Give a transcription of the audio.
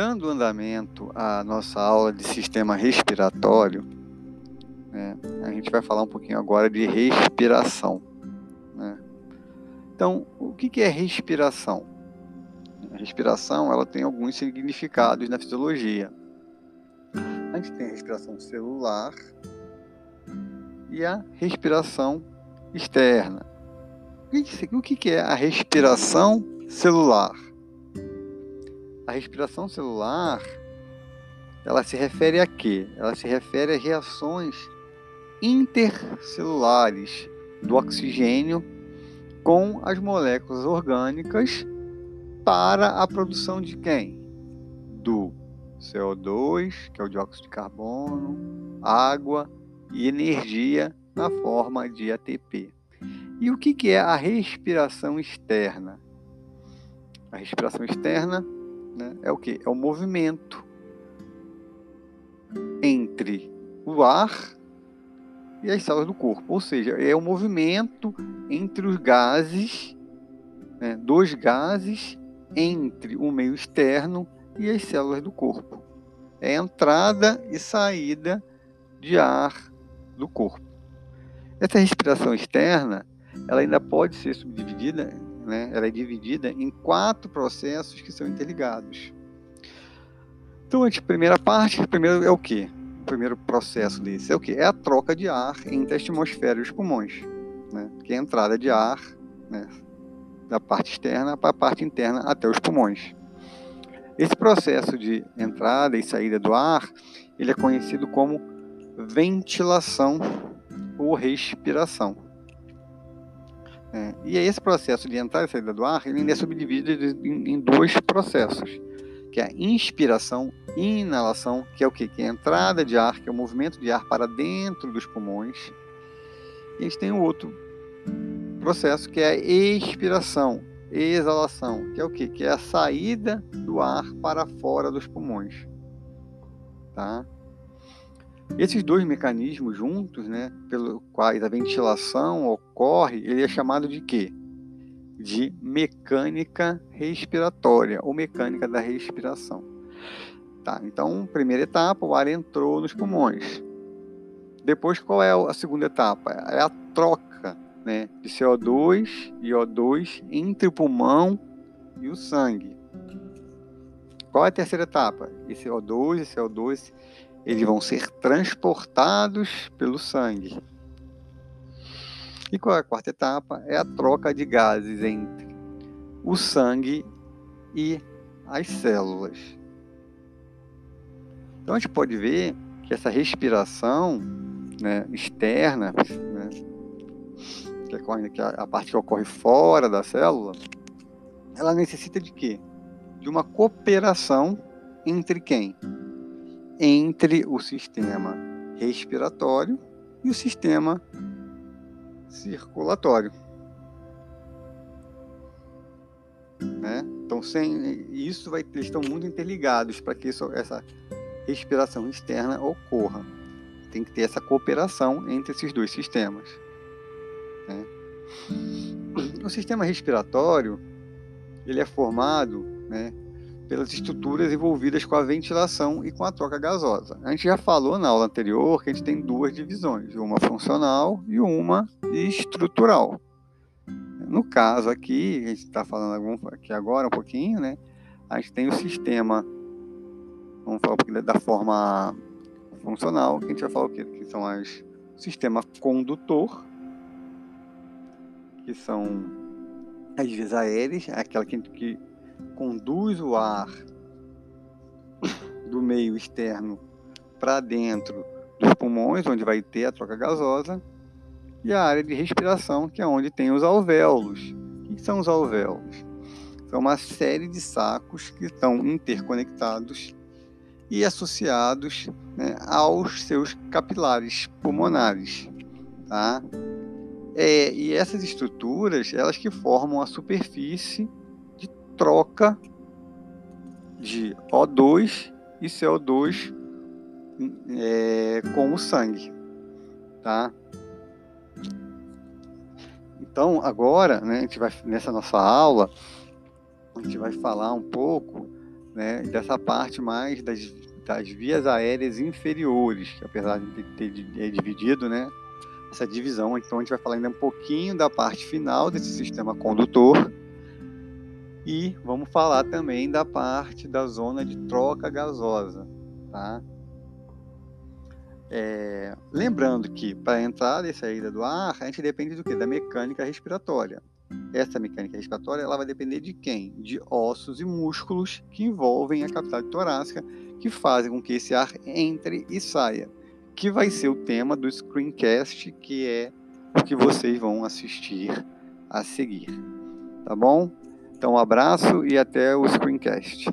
dando andamento à nossa aula de sistema respiratório, né, a gente vai falar um pouquinho agora de respiração. Né? Então, o que é respiração? A respiração ela tem alguns significados na fisiologia. A gente tem a respiração celular e a respiração externa. O que é a respiração celular? A respiração celular, ela se refere a quê? Ela se refere a reações intercelulares do oxigênio com as moléculas orgânicas para a produção de quem? Do CO2, que é o dióxido de carbono, água e energia na forma de ATP. E o que é a respiração externa? A respiração externa né, é o que? É o movimento entre o ar e as células do corpo. Ou seja, é o movimento entre os gases, né, dos gases entre o meio externo e as células do corpo. É entrada e saída de ar do corpo. Essa respiração externa, ela ainda pode ser subdividida né? Ela é dividida em quatro processos que são interligados. Então, a primeira parte, primeiro é o que? O primeiro processo desse é o que? É a troca de ar entre a atmosfera e os pulmões, né? Que é a entrada de ar, né? Da parte externa para a parte interna até os pulmões. Esse processo de entrada e saída do ar, ele é conhecido como ventilação ou respiração. É, e esse processo de entrada e saída do ar, ele é subdividido em, em dois processos, que é a inspiração e inalação, que é o quê? Que é a entrada de ar, que é o movimento de ar para dentro dos pulmões. E a gente tem um outro processo, que é a expiração, exalação, que é o quê? Que é a saída do ar para fora dos pulmões. Tá? Esses dois mecanismos juntos, né, pelo quais a ventilação ocorre, ele é chamado de quê? De mecânica respiratória ou mecânica da respiração. Tá, então, primeira etapa, o ar entrou nos pulmões. Depois, qual é a segunda etapa? É a troca né, de CO2 e O2 entre o pulmão e o sangue. Qual é a terceira etapa? Esse O2 e CO2 eles vão ser transportados pelo sangue. E qual é a quarta etapa? É a troca de gases entre o sangue e as células. Então a gente pode ver que essa respiração né, externa, né, que, é, que é a parte que ocorre fora da célula, ela necessita de quê? De uma cooperação entre quem? Entre o sistema respiratório e o sistema circulatório. Né? Então, sem isso, vai, eles estão muito interligados para que isso, essa respiração externa ocorra. Tem que ter essa cooperação entre esses dois sistemas. Né? O sistema respiratório ele é formado né, pelas estruturas envolvidas com a ventilação e com a troca gasosa. A gente já falou na aula anterior que a gente tem duas divisões, uma funcional e uma estrutural. No caso aqui, a gente está falando aqui agora um pouquinho, né? A gente tem o sistema, vamos falar um pouquinho da forma funcional, que a gente vai falar o quê? Que são as sistema condutor, que são as vias aéreas, aquela que, que conduz o ar do meio externo para dentro dos pulmões, onde vai ter a troca gasosa, e a área de respiração, que é onde tem os alvéolos. O que são os alvéolos? São uma série de sacos que estão interconectados e associados né, aos seus capilares pulmonares. Tá? É, e essas estruturas, elas que formam a superfície troca de O2 e CO2 é, com o sangue, tá? Então agora, né, a gente vai nessa nossa aula, a gente vai falar um pouco, né, dessa parte mais das, das vias aéreas inferiores, que apesar de ter, ter é dividido, né, essa divisão, então a gente vai falar ainda um pouquinho da parte final desse sistema condutor e vamos falar também da parte da zona de troca gasosa, tá? É, lembrando que para entrada e saída do ar, a gente depende do que? Da mecânica respiratória. Essa mecânica respiratória ela vai depender de quem? De ossos e músculos que envolvem a cavidade torácica, que fazem com que esse ar entre e saia, que vai ser o tema do screencast, que é o que vocês vão assistir a seguir. Tá bom? Então, um abraço e até o screencast.